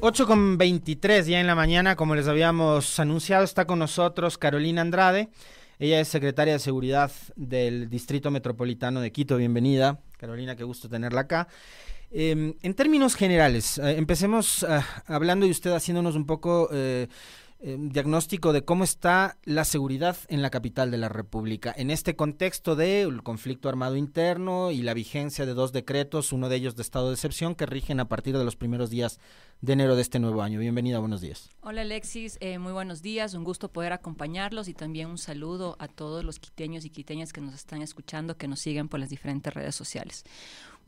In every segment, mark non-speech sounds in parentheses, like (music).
8 con 23 ya en la mañana, como les habíamos anunciado, está con nosotros Carolina Andrade. Ella es secretaria de Seguridad del Distrito Metropolitano de Quito. Bienvenida, Carolina, qué gusto tenerla acá. Em, en términos generales, eh, empecemos ah, hablando de usted haciéndonos un poco eh, Em, diagnóstico de cómo está la seguridad en la capital de la República en este contexto del conflicto armado interno y la vigencia de dos decretos, uno de ellos de estado de excepción, que rigen a partir de los primeros días de enero de este nuevo año. Bienvenida, buenos días. Hola Alexis, eh, muy buenos días, un gusto poder acompañarlos y también un saludo a todos los quiteños y quiteñas que nos están escuchando, que nos siguen por las diferentes redes sociales.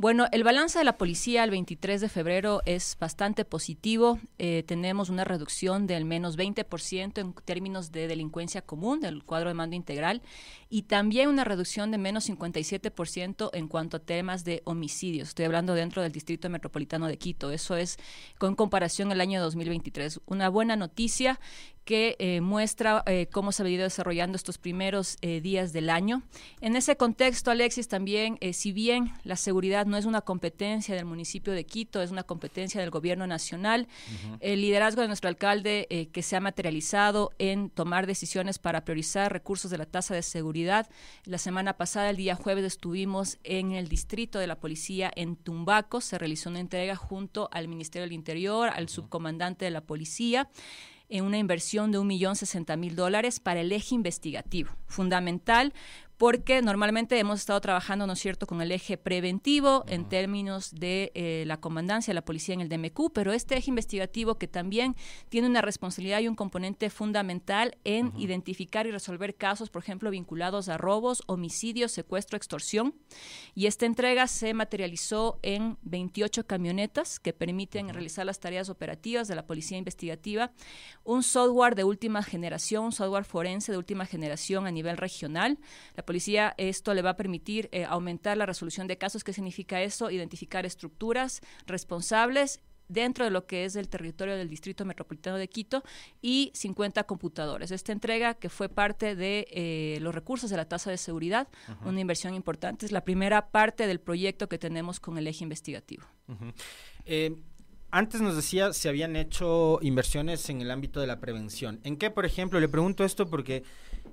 Bueno, el balance de la policía el 23 de febrero es bastante positivo. Eh, tenemos una reducción del menos 20% en términos de delincuencia común del cuadro de mando integral y también una reducción de menos 57% en cuanto a temas de homicidios. Estoy hablando dentro del Distrito Metropolitano de Quito. Eso es con comparación al año 2023. Una buena noticia que eh, muestra eh, cómo se ha venido desarrollando estos primeros eh, días del año. En ese contexto, Alexis, también, si bien la seguridad no es una competencia del municipio de Quito, es una competencia del gobierno nacional, el liderazgo de nuestro alcalde que se ha materializado en tomar decisiones para priorizar recursos de la tasa de seguridad. La semana pasada, el día jueves, estuvimos en el distrito de la policía en Tumbaco, se realizó una entrega junto al Ministerio del Interior, al subcomandante de la policía en una inversión de un millón sesenta mil dólares para el eje investigativo, fundamental porque normalmente hemos estado trabajando, ¿no es cierto?, con el eje preventivo en términos de eh, la comandancia, la policía en el DMQ, pero este eje investigativo que también tiene una responsabilidad y un componente fundamental en identificar y resolver casos, por ejemplo, vinculados a robos, homicidios, secuestro, extorsión. Y esta entrega se materializó en 28 camionetas que permiten realizar las tareas operativas de la policía investigativa, un software de última generación, un software forense de última generación a nivel regional. La policía esto le va a permitir eh, aumentar la resolución de casos. ¿Qué significa eso? Identificar estructuras responsables dentro de lo que es el territorio del Distrito Metropolitano de Quito y 50 computadores. Esta entrega, que fue parte de eh, los recursos de la tasa de seguridad, una inversión importante, es la primera parte del proyecto que tenemos con el eje investigativo. Eh, antes nos decía si habían hecho inversiones en el ámbito de la prevención. ¿En qué, por ejemplo? Le pregunto esto porque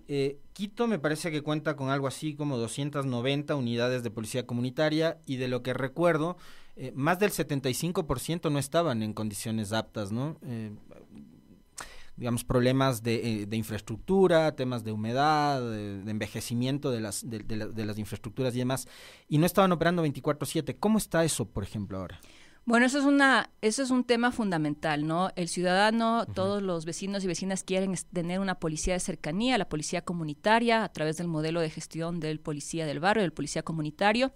eh, Quito me parece que cuenta con algo así como 290 unidades de policía comunitaria y de lo que recuerdo, eh, más del 75% no estaban en condiciones aptas, ¿no? Eh, digamos, problemas de, infraestructura, temas de humedad, de, envejecimiento de las, de las infraestructuras y demás, y no estaban operando 24/7. ¿Cómo está eso, por ejemplo, ahora? Bueno, eso es una, eso es un tema fundamental, ¿no? El ciudadano, todos los vecinos y vecinas quieren tener una policía de cercanía, la policía comunitaria, a través del modelo de gestión del policía del barrio, del policía comunitario.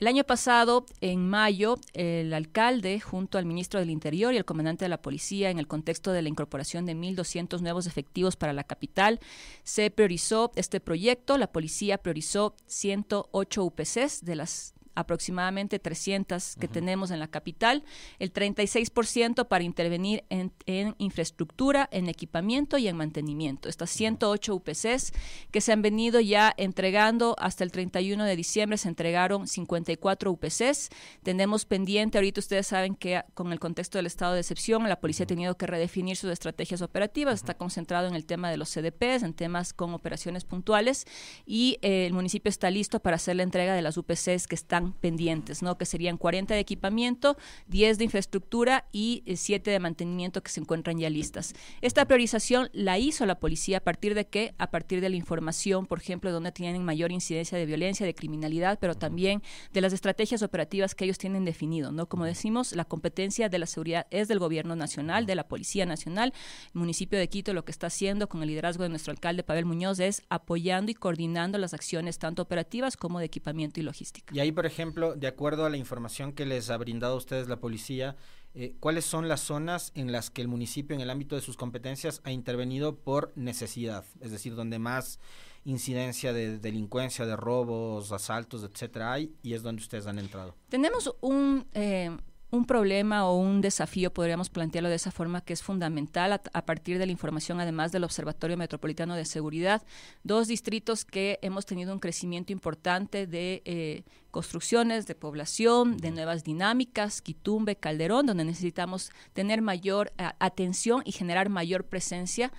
El año pasado, en mayo, el alcalde, junto al ministro del Interior y el comandante de la policía, en el contexto de la incorporación de 1.200 nuevos efectivos para la capital, se priorizó este proyecto. La policía priorizó 108 UPCs de las aproximadamente 300 que tenemos en la capital, el 36% para intervenir en, infraestructura, en equipamiento y en mantenimiento. Estas 108 UPCs que se han venido ya entregando hasta el 31 de diciembre, se entregaron 54 UPCs. Tenemos pendiente, ahorita ustedes saben que con el contexto del estado de excepción, la policía ha tenido que redefinir sus estrategias operativas, está concentrado en el tema de los CDPs, en temas con operaciones puntuales y eh, el municipio está listo para hacer la entrega de las UPCs que están pendientes, ¿no? Que serían 40 de equipamiento, 10 de infraestructura y 7 eh, de mantenimiento que se encuentran ya listas. Esta priorización la hizo la policía a partir de qué? A partir de la información, por ejemplo, donde tienen mayor incidencia de violencia, de criminalidad, pero también de las estrategias operativas que ellos tienen definido, ¿no? Como decimos, la competencia de la seguridad es del gobierno nacional, de la Policía Nacional. El municipio de Quito lo que está haciendo con el liderazgo de nuestro alcalde Pavel Muñoz es apoyando y coordinando las acciones tanto operativas como de equipamiento y logística. Y ahí, por de acuerdo a la información que les ha brindado a ustedes la policía, eh, ¿cuáles son las zonas en las que el municipio, en el ámbito de sus competencias, ha intervenido por necesidad? Es decir, donde más incidencia de delincuencia, de robos, asaltos, etcétera hay, y es donde ustedes han entrado. Tenemos un... Eh, un problema o un desafío, podríamos plantearlo de esa forma, que es fundamental a, partir de la información, además del Observatorio Metropolitano de Seguridad. Dos distritos que hemos tenido un crecimiento importante de eh, construcciones, de población, de nuevas dinámicas, Quitumbe, Calderón, donde necesitamos tener mayor atención y generar mayor presencia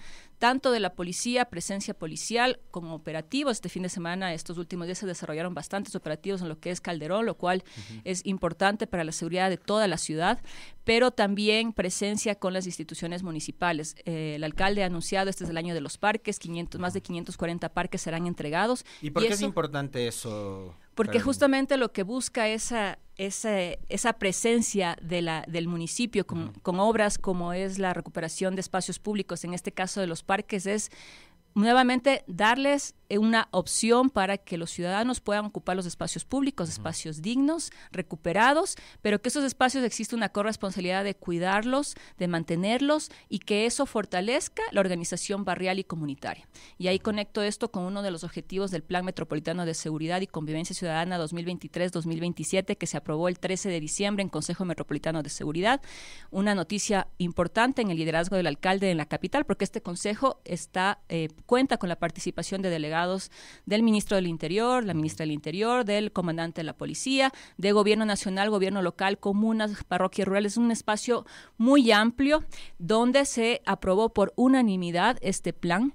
tanto de la policía, presencia policial, como operativos. Este fin de semana, estos últimos días se desarrollaron bastantes operativos en lo que es Calderón, lo cual es importante para la seguridad de toda la ciudad, pero también presencia con las instituciones municipales. Eh, el alcalde ha anunciado, este es el año de los parques, 500, más de 540 parques serán entregados. ¿Y por qué es importante eso? Porque justamente lo que busca esa, esa, esa presencia de la, del municipio con, con obras como es la recuperación de espacios públicos, en este caso de los parques, es nuevamente darles una opción para que los ciudadanos puedan ocupar los espacios públicos, espacios dignos, recuperados, pero que esos espacios existe una corresponsabilidad de cuidarlos, de mantenerlos y que eso fortalezca la organización barrial y comunitaria. Y ahí conecto esto con uno de los objetivos del Plan Metropolitano de Seguridad y Convivencia Ciudadana 2023-2027 que se aprobó el 13 de diciembre en Consejo Metropolitano de Seguridad. Una noticia importante en el liderazgo del alcalde en la capital porque este consejo está eh, cuenta con la participación de delegados del ministro del Interior, la ministra del Interior, del comandante de la policía, de gobierno nacional, gobierno local, comunas, parroquias rurales. Es un espacio muy amplio donde se aprobó por unanimidad este plan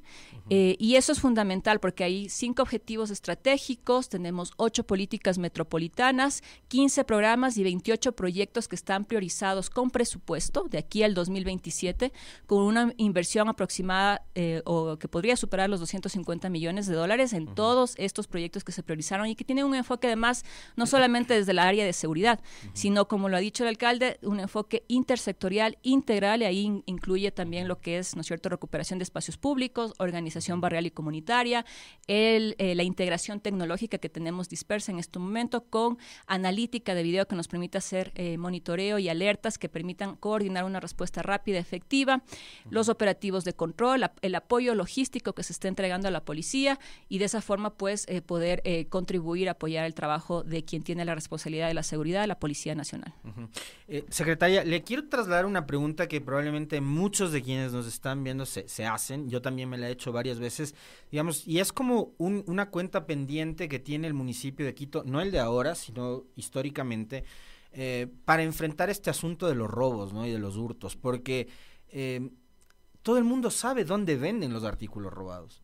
eh, y eso es fundamental porque hay cinco objetivos estratégicos, tenemos ocho políticas metropolitanas, 15 programas y 28 proyectos que están priorizados con presupuesto de aquí al 2027, con una inversión aproximada eh, o que podría superar los 250 millones de dólares en todos estos proyectos que se priorizaron y que tienen un enfoque además no solamente desde la área de seguridad, sino como lo ha dicho el alcalde, un enfoque intersectorial, integral y ahí incluye también lo que es, ¿no es cierto?, recuperación de espacios públicos, organización barrial y comunitaria, el, eh, la integración tecnológica que tenemos dispersa en este momento con analítica de video que nos permite hacer eh, monitoreo y alertas que permitan coordinar una respuesta rápida, efectiva, los operativos de control, el apoyo logístico que se está entregando a la policía y de esa forma pues eh, poder contribuir, apoyar el trabajo de quien tiene la responsabilidad de la seguridad, la Policía Nacional. secretaria, le quiero trasladar una pregunta que probablemente muchos de quienes nos están viendo se, se hacen, yo también me la he hecho varias veces, digamos, y es como una cuenta pendiente que tiene el municipio de Quito, no el de ahora, sino históricamente, eh, para enfrentar este asunto de los robos ¿no? y de los hurtos, porque eh, todo el mundo sabe dónde venden los artículos robados.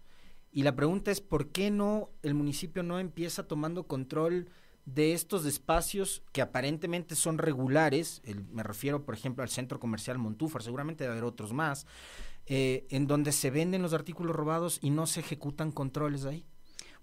Y la pregunta es, ¿por qué no el municipio no empieza tomando control de estos espacios que aparentemente son regulares? me refiero, por ejemplo, al centro comercial Montúfar, seguramente debe haber otros más, eh, en donde se venden los artículos robados y no se ejecutan controles ahí?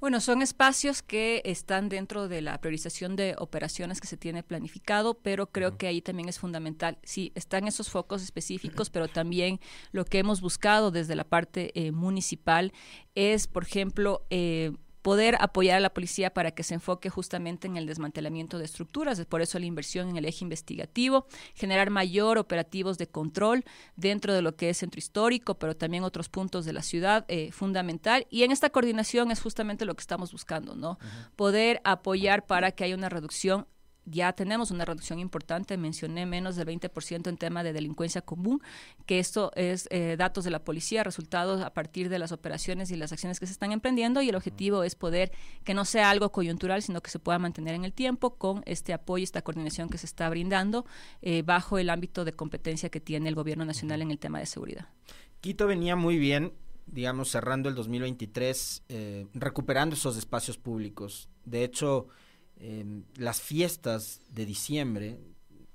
Bueno, son espacios que están dentro de la priorización de operaciones que se tiene planificado, pero creo que ahí también es fundamental. Sí, están esos focos específicos, pero también lo que hemos buscado desde la parte eh, municipal es, por ejemplo, eh, poder apoyar a la policía para que se enfoque justamente en el desmantelamiento de estructuras, por eso la inversión en el eje investigativo, generar mayor operativos de control dentro de lo que es centro histórico, pero también otros puntos de la ciudad eh, fundamental. Y en esta coordinación es justamente lo que estamos buscando, ¿no? Poder apoyar para que haya una reducción ya tenemos una reducción importante, mencioné menos del 20% en tema de delincuencia común, que esto es eh, datos de la policía, resultados a partir de las operaciones y las acciones que se están emprendiendo y el objetivo es poder que no sea algo coyuntural, sino que se pueda mantener en el tiempo con este apoyo, esta coordinación que se está brindando eh, bajo el ámbito de competencia que tiene el gobierno nacional en el tema de seguridad. Quito venía muy bien digamos, cerrando el 2023, eh, recuperando esos espacios públicos. De hecho, las fiestas de diciembre,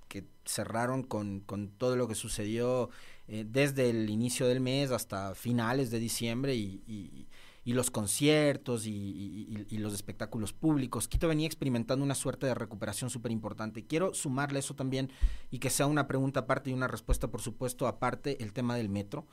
que cerraron con, con todo lo que sucedió eh, desde el inicio del mes hasta finales de diciembre y, y, los conciertos y, los espectáculos públicos. Quito venía experimentando una suerte de recuperación súper importante. Quiero sumarle eso también y que sea una pregunta aparte y una respuesta, por supuesto, aparte el tema del metro.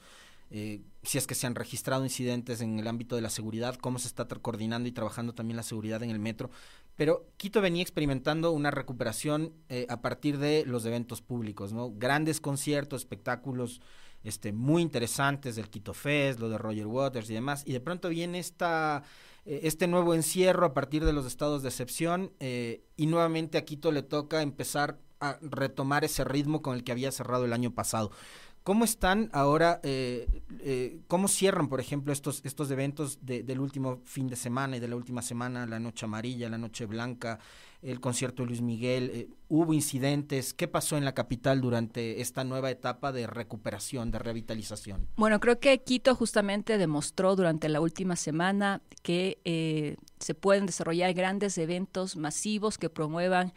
Eh, si es que se han registrado incidentes en el ámbito de la seguridad, cómo se está coordinando y trabajando también la seguridad en el metro. Pero Quito venía experimentando una recuperación eh, a partir de los eventos públicos, ¿no? Grandes conciertos, espectáculos este, muy interesantes del Quito Fest, lo de Roger Waters y demás. Y de pronto viene esta, eh, este nuevo encierro a partir de los estados de excepción y nuevamente a Quito le toca empezar a retomar ese ritmo con el que había cerrado el año pasado. ¿Cómo están ahora, eh, eh, cómo cierran, por ejemplo, estos, estos eventos del último fin de semana y de la última semana, la Noche Amarilla, la Noche Blanca, el concierto de Luis Miguel? Eh, ¿Hubo incidentes? ¿Qué pasó en la capital durante esta nueva etapa de recuperación, de revitalización? Bueno, creo que Quito justamente demostró durante la última semana que se pueden desarrollar grandes eventos masivos que promuevan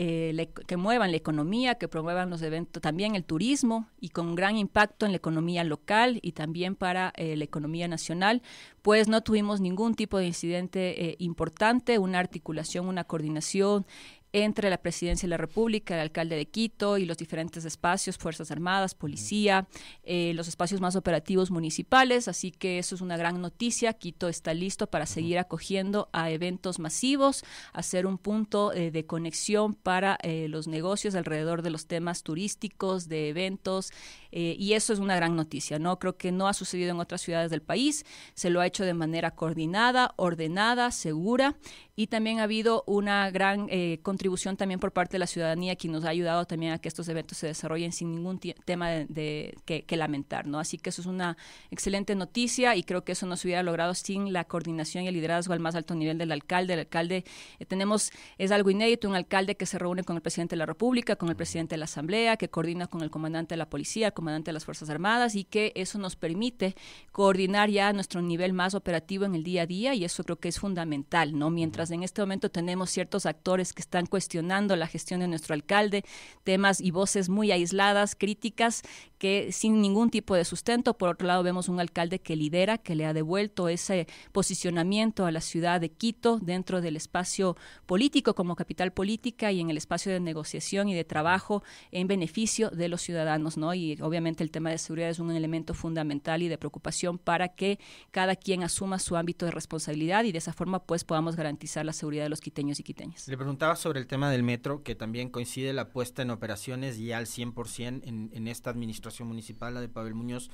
eh, que muevan la economía, que promuevan los eventos, también el turismo y con gran impacto en la economía local y también para eh, la economía nacional, pues no tuvimos ningún tipo de incidente eh, importante, una articulación, una coordinación entre la Presidencia de la República, el alcalde de Quito y los diferentes espacios, Fuerzas Armadas, Policía, eh, los espacios más operativos municipales. Así que eso es una gran noticia. Quito está listo para seguir acogiendo a eventos masivos, hacer un punto eh, de conexión para eh, los negocios alrededor de los temas turísticos, de eventos. Y eso es una gran noticia. ¿no? Creo que no ha sucedido en otras ciudades del país. Se lo ha hecho de manera coordinada, ordenada, segura y también ha habido una gran eh, contribución también por parte de la ciudadanía que nos ha ayudado también a que estos eventos se desarrollen sin ningún tema de, que, lamentar, ¿no? Así que eso es una excelente noticia y creo que eso no se hubiera logrado sin la coordinación y el liderazgo al más alto nivel del alcalde. El alcalde, eh, tenemos, es algo inédito, un alcalde que se reúne con el presidente de la República, con el presidente de la Asamblea, que coordina con el comandante de la policía, comandante de las Fuerzas Armadas y que eso nos permite coordinar ya nuestro nivel más operativo en el día a día y eso creo que es fundamental, ¿no? Mientras en este momento tenemos ciertos actores que están cuestionando la gestión de nuestro alcalde, temas y voces muy aisladas, críticas, que sin ningún tipo de sustento. Por otro lado, vemos un alcalde que lidera, que le ha devuelto ese posicionamiento a la ciudad de Quito dentro del espacio político como capital política y en el espacio de negociación y de trabajo en beneficio de los ciudadanos, ¿no? Y obviamente el tema de seguridad es un elemento fundamental y de preocupación para que cada quien asuma su ámbito de responsabilidad y de esa forma pues podamos garantizar la seguridad de los quiteños y quiteñas. Le preguntaba sobre el tema del metro, que también coincide la puesta en operaciones ya al 100% en, en esta administración municipal, la de Pavel Muñoz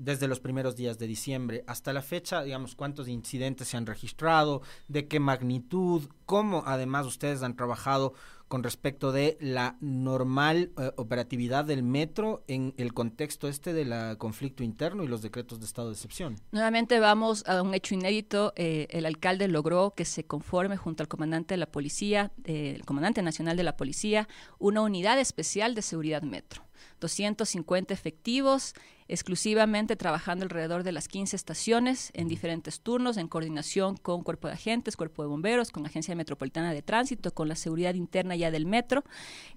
desde los primeros días de diciembre hasta la fecha, digamos, cuántos incidentes se han registrado, de qué magnitud, cómo además ustedes han trabajado con respecto de la normal eh, operatividad del metro en el contexto este del conflicto interno y los decretos de estado de excepción. Nuevamente vamos a un hecho inédito. Eh, el alcalde logró que se conforme junto al comandante de la policía, eh, el comandante nacional de la policía, una unidad especial de seguridad metro. 250 efectivos exclusivamente trabajando alrededor de las 15 estaciones en diferentes turnos, en coordinación con Cuerpo de Agentes, Cuerpo de Bomberos, con la Agencia Metropolitana de Tránsito, con la seguridad interna ya del metro,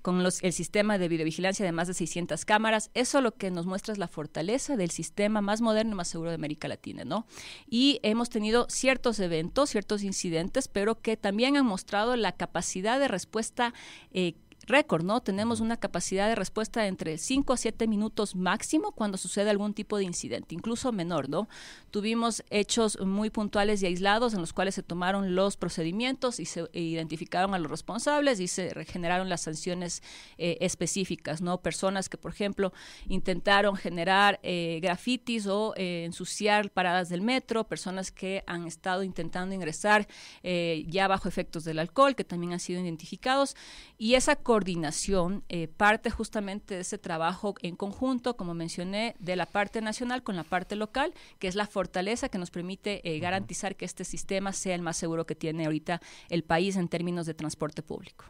con los, el sistema de videovigilancia de más de 600 cámaras. Eso lo que nos muestra es la fortaleza del sistema más moderno y más seguro de América Latina, ¿no? Y hemos tenido ciertos eventos, ciertos incidentes, pero que también han mostrado la capacidad de respuesta eh, récord, ¿no? Tenemos una capacidad de respuesta entre 5 a 7 minutos máximo cuando sucede algún tipo de incidente, incluso menor, ¿no? Tuvimos hechos muy puntuales y aislados en los cuales se tomaron los procedimientos y se identificaron a los responsables y se generaron las sanciones eh, específicas, ¿no? Personas que, por ejemplo, intentaron generar eh, grafitis o eh, ensuciar paradas del metro, personas que han estado intentando ingresar ya bajo efectos del alcohol, que también han sido identificados, y esa coordinación eh, parte justamente de ese trabajo en conjunto, como mencioné, de la parte nacional con la parte local, que es la fortaleza que nos permite eh, garantizar que este sistema sea el más seguro que tiene ahorita el país en términos de transporte público.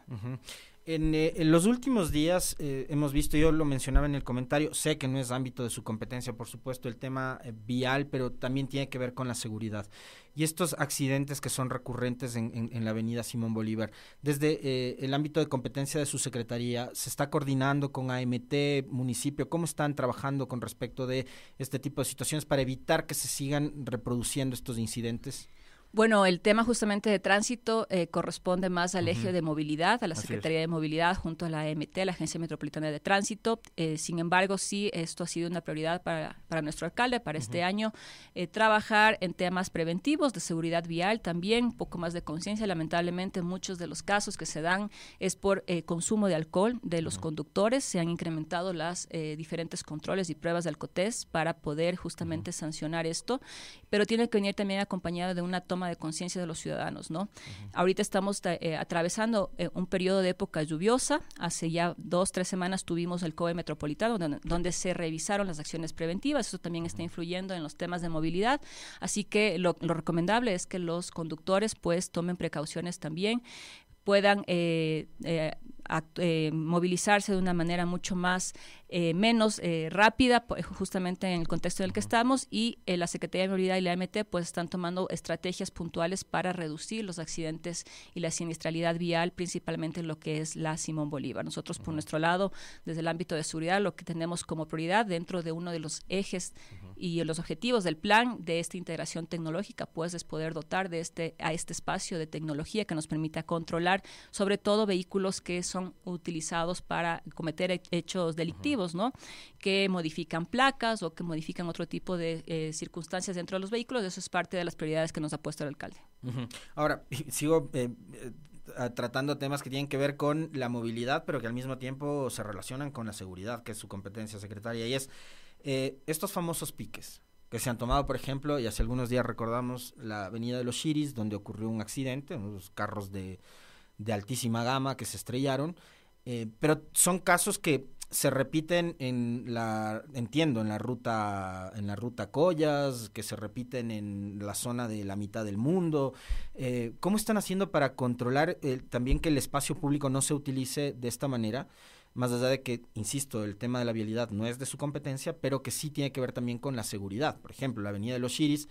Eh, en, los últimos días eh, hemos visto, yo lo mencionaba en el comentario, sé que no es ámbito de su competencia, por supuesto, el tema eh, vial, pero también tiene que ver con la seguridad. Y estos accidentes que son recurrentes en, en la avenida Simón Bolívar, desde el ámbito de competencia de su secretaría, ¿se está coordinando con AMT, municipio? ¿Cómo están trabajando con respecto de este tipo de situaciones para evitar que se sigan reproduciendo estos incidentes? Bueno, el tema justamente de tránsito eh, corresponde más al eje de movilidad, a la Secretaría de Movilidad junto a la AMT, la Agencia Metropolitana de Tránsito. Eh, sin embargo, sí, esto ha sido una prioridad para, para nuestro alcalde para este año, eh, trabajar en temas preventivos de seguridad vial también, un poco más de conciencia. Lamentablemente, muchos de los casos que se dan es por consumo de alcohol de los conductores. Se han incrementado las diferentes controles y pruebas de alcotés para poder justamente sancionar esto, pero tiene que venir también acompañado de una toma de conciencia de los ciudadanos, ¿no? Ahorita estamos atravesando un periodo de época lluviosa. Hace ya dos, tres semanas tuvimos el COE metropolitano donde, donde se revisaron las acciones preventivas. Eso también está influyendo en los temas de movilidad. Así que lo, recomendable es que los conductores pues tomen precauciones también puedan eh, eh, eh, movilizarse de una manera mucho más eh, menos eh, rápida, justamente en el contexto en el que estamos, y la Secretaría de Movilidad y la MT pues están tomando estrategias puntuales para reducir los accidentes y la siniestralidad vial, principalmente en lo que es la Simón Bolívar. Nosotros, por nuestro lado, desde el ámbito de seguridad, lo que tenemos como prioridad dentro de uno de los ejes y los objetivos del plan de esta integración tecnológica, pues es poder dotar de este a este espacio de tecnología que nos permita controlar sobre todo vehículos que son utilizados para cometer hechos delictivos, ¿no? Que modifican placas o que modifican otro tipo de eh, circunstancias dentro de los vehículos. Eso es parte de las prioridades que nos ha puesto el alcalde. Ahora, (laughs) sigo eh, eh, tratando temas que tienen que ver con la movilidad, pero que al mismo tiempo se relacionan con la seguridad, que es su competencia secretaria, y es estos famosos piques que se han tomado, por ejemplo, y hace algunos días recordamos la avenida de los Chiris, donde ocurrió un accidente, unos carros de de altísima gama que se estrellaron, eh, pero son casos que se repiten en la entiendo en la ruta en la ruta Collas que se repiten en la zona de la mitad del mundo. Eh, cómo están haciendo para controlar también que el espacio público no se utilice de esta manera más allá de que insisto el tema de la vialidad no es de su competencia pero que sí tiene que ver también con la seguridad. Por ejemplo la avenida de los Chiris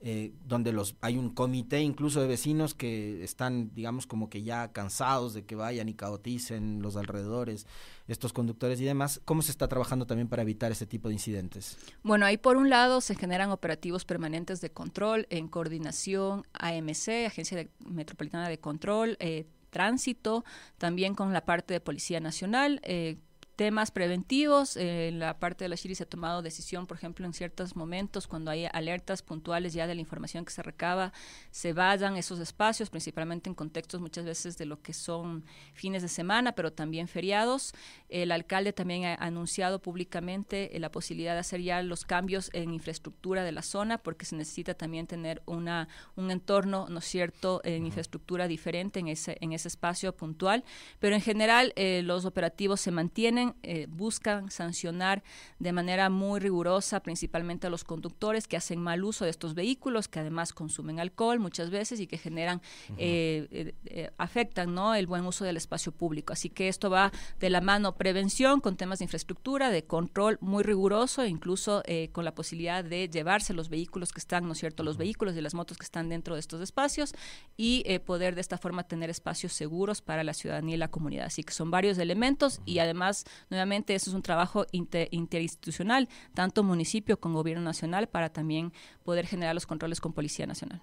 eh, donde los hay un comité incluso de vecinos que están digamos como que ya cansados de que vayan y caoticen los alrededores estos conductores y demás. Cómo se está trabajando también para evitar ese tipo de incidentes bueno ahí por un lado se generan operativos permanentes de control en coordinación AMC Agencia Metropolitana de Control eh, tránsito, también con la parte de Policía Nacional, eh, temas preventivos. Eh, en la parte de la Shiri se ha tomado decisión, por ejemplo, en ciertos momentos, cuando hay alertas puntuales ya de la información que se recaba, se vayan esos espacios, principalmente en contextos muchas veces de lo que son fines de semana, pero también feriados. El alcalde también ha anunciado públicamente eh, la posibilidad de hacer ya los cambios en infraestructura de la zona, porque se necesita también tener una, un entorno, ¿no es cierto?, en infraestructura diferente en ese, en ese espacio puntual. Pero en general, eh, los operativos se mantienen eh, buscan sancionar de manera muy rigurosa principalmente a los conductores que hacen mal uso de estos vehículos, que además consumen alcohol muchas veces y que generan, eh, eh, afectan ¿no? el buen uso del espacio público. Así que esto va de la mano prevención con temas de infraestructura, de control muy riguroso, incluso con la posibilidad de llevarse los vehículos que están, ¿no es cierto?, los vehículos y las motos que están dentro de estos espacios y poder de esta forma tener espacios seguros para la ciudadanía y la comunidad. Así que son varios elementos y además Nuevamente, eso es un trabajo interinstitucional, tanto municipio como gobierno nacional, para también poder generar los controles con Policía Nacional.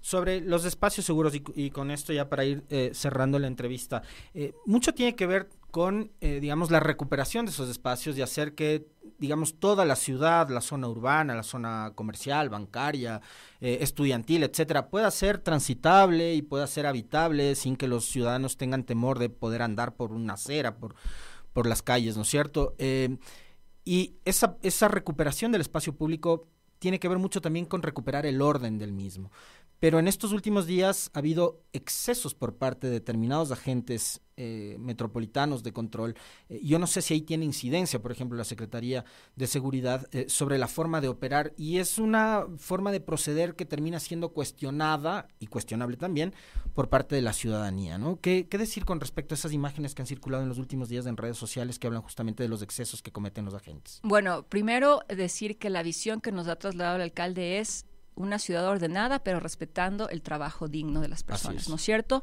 Sobre los espacios seguros, y, con esto ya para ir eh, cerrando la entrevista, eh, mucho tiene que ver con, eh, digamos, la recuperación de esos espacios y hacer que, digamos, toda la ciudad, la zona urbana, la zona comercial, bancaria, estudiantil, etcétera, pueda ser transitable y pueda ser habitable sin que los ciudadanos tengan temor de poder andar por una acera, por por las calles, ¿no es cierto? Eh, y esa, esa recuperación del espacio público tiene que ver mucho también con recuperar el orden del mismo. Pero en estos últimos días ha habido excesos por parte de determinados agentes eh, metropolitanos de control. Eh, yo no sé si ahí tiene incidencia, por ejemplo, la Secretaría de Seguridad eh, sobre la forma de operar y es una forma de proceder que termina siendo cuestionada y cuestionable también por parte de la ciudadanía. ¿no? ¿Qué, ¿Qué decir con respecto a esas imágenes que han circulado en los últimos días en redes sociales que hablan justamente de los excesos que cometen los agentes? Bueno, primero decir que la visión que nos ha trasladado el alcalde es una ciudad ordenada, pero respetando el trabajo digno de las personas, ¿no es cierto?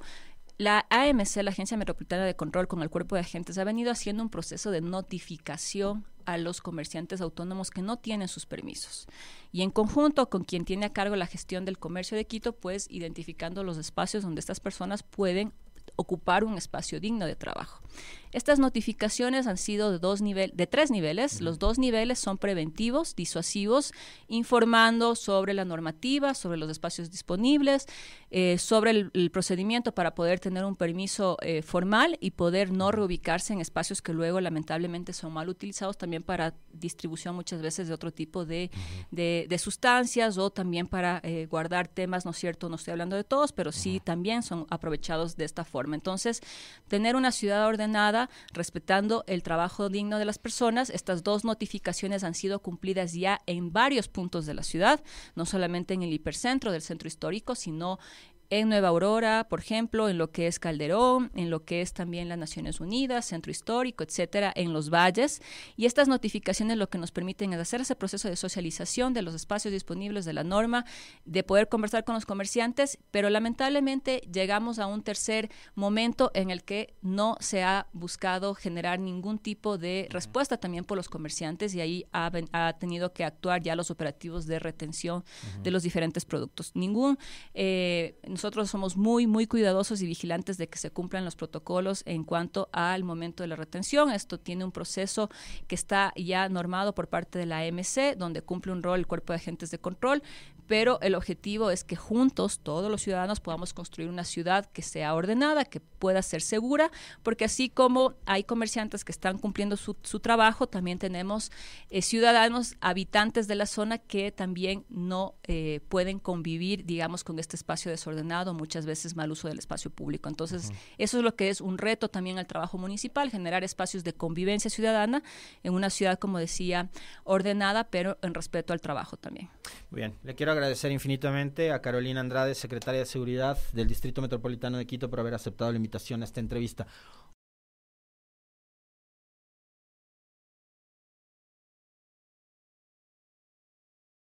La AMC, la Agencia Metropolitana de Control con el cuerpo de agentes, ha venido haciendo un proceso de notificación a los comerciantes autónomos que no tienen sus permisos. Y en conjunto con quien tiene a cargo la gestión del comercio de Quito, pues identificando los espacios donde estas personas pueden ocupar un espacio digno de trabajo. Estas notificaciones han sido de dos niveles, de tres niveles. Los dos niveles son preventivos, disuasivos, informando sobre la normativa, sobre los espacios disponibles, eh, sobre el, procedimiento para poder tener un permiso eh, formal y poder no reubicarse en espacios que luego lamentablemente son mal utilizados también para distribución muchas veces de otro tipo de, de, sustancias o también para eh, guardar temas, ¿no es cierto? No estoy hablando de todos, pero sí también son aprovechados de esta forma. Entonces, tener una ciudad ordenada, respetando el trabajo digno de las personas, estas dos notificaciones han sido cumplidas ya en varios puntos de la ciudad, no solamente en el hipercentro del centro histórico, sino en Nueva Aurora, por ejemplo, en lo que es Calderón, en lo que es también las Naciones Unidas, Centro Histórico, etcétera, en los valles. Y estas notificaciones lo que nos permiten es hacer ese proceso de socialización de los espacios disponibles de la norma, de poder conversar con los comerciantes, pero lamentablemente llegamos a un tercer momento en el que no se ha buscado generar ningún tipo de respuesta también por los comerciantes y ahí ha, tenido que actuar ya los operativos de retención de los diferentes productos. Ningún eh, nosotros somos muy, muy cuidadosos y vigilantes de que se cumplan los protocolos en cuanto al momento de la retención. Esto tiene un proceso que está ya normado por parte de la AMC, donde cumple un rol el cuerpo de agentes de control, pero el objetivo es que juntos todos los ciudadanos podamos construir una ciudad que sea ordenada, que pueda ser segura, porque así como hay comerciantes que están cumpliendo su, trabajo, también tenemos eh, ciudadanos, habitantes de la zona que también no eh, pueden convivir, digamos, con este espacio desordenado, muchas veces mal uso del espacio público. Entonces, eso es lo que es un reto también al trabajo municipal, generar espacios de convivencia ciudadana en una ciudad, como decía, ordenada, pero en respeto al trabajo también. Muy bien, le quiero agradecer infinitamente a Carolina Andrade, secretaria de Seguridad del Distrito Metropolitano de Quito, por haber aceptado la invitación a esta entrevista.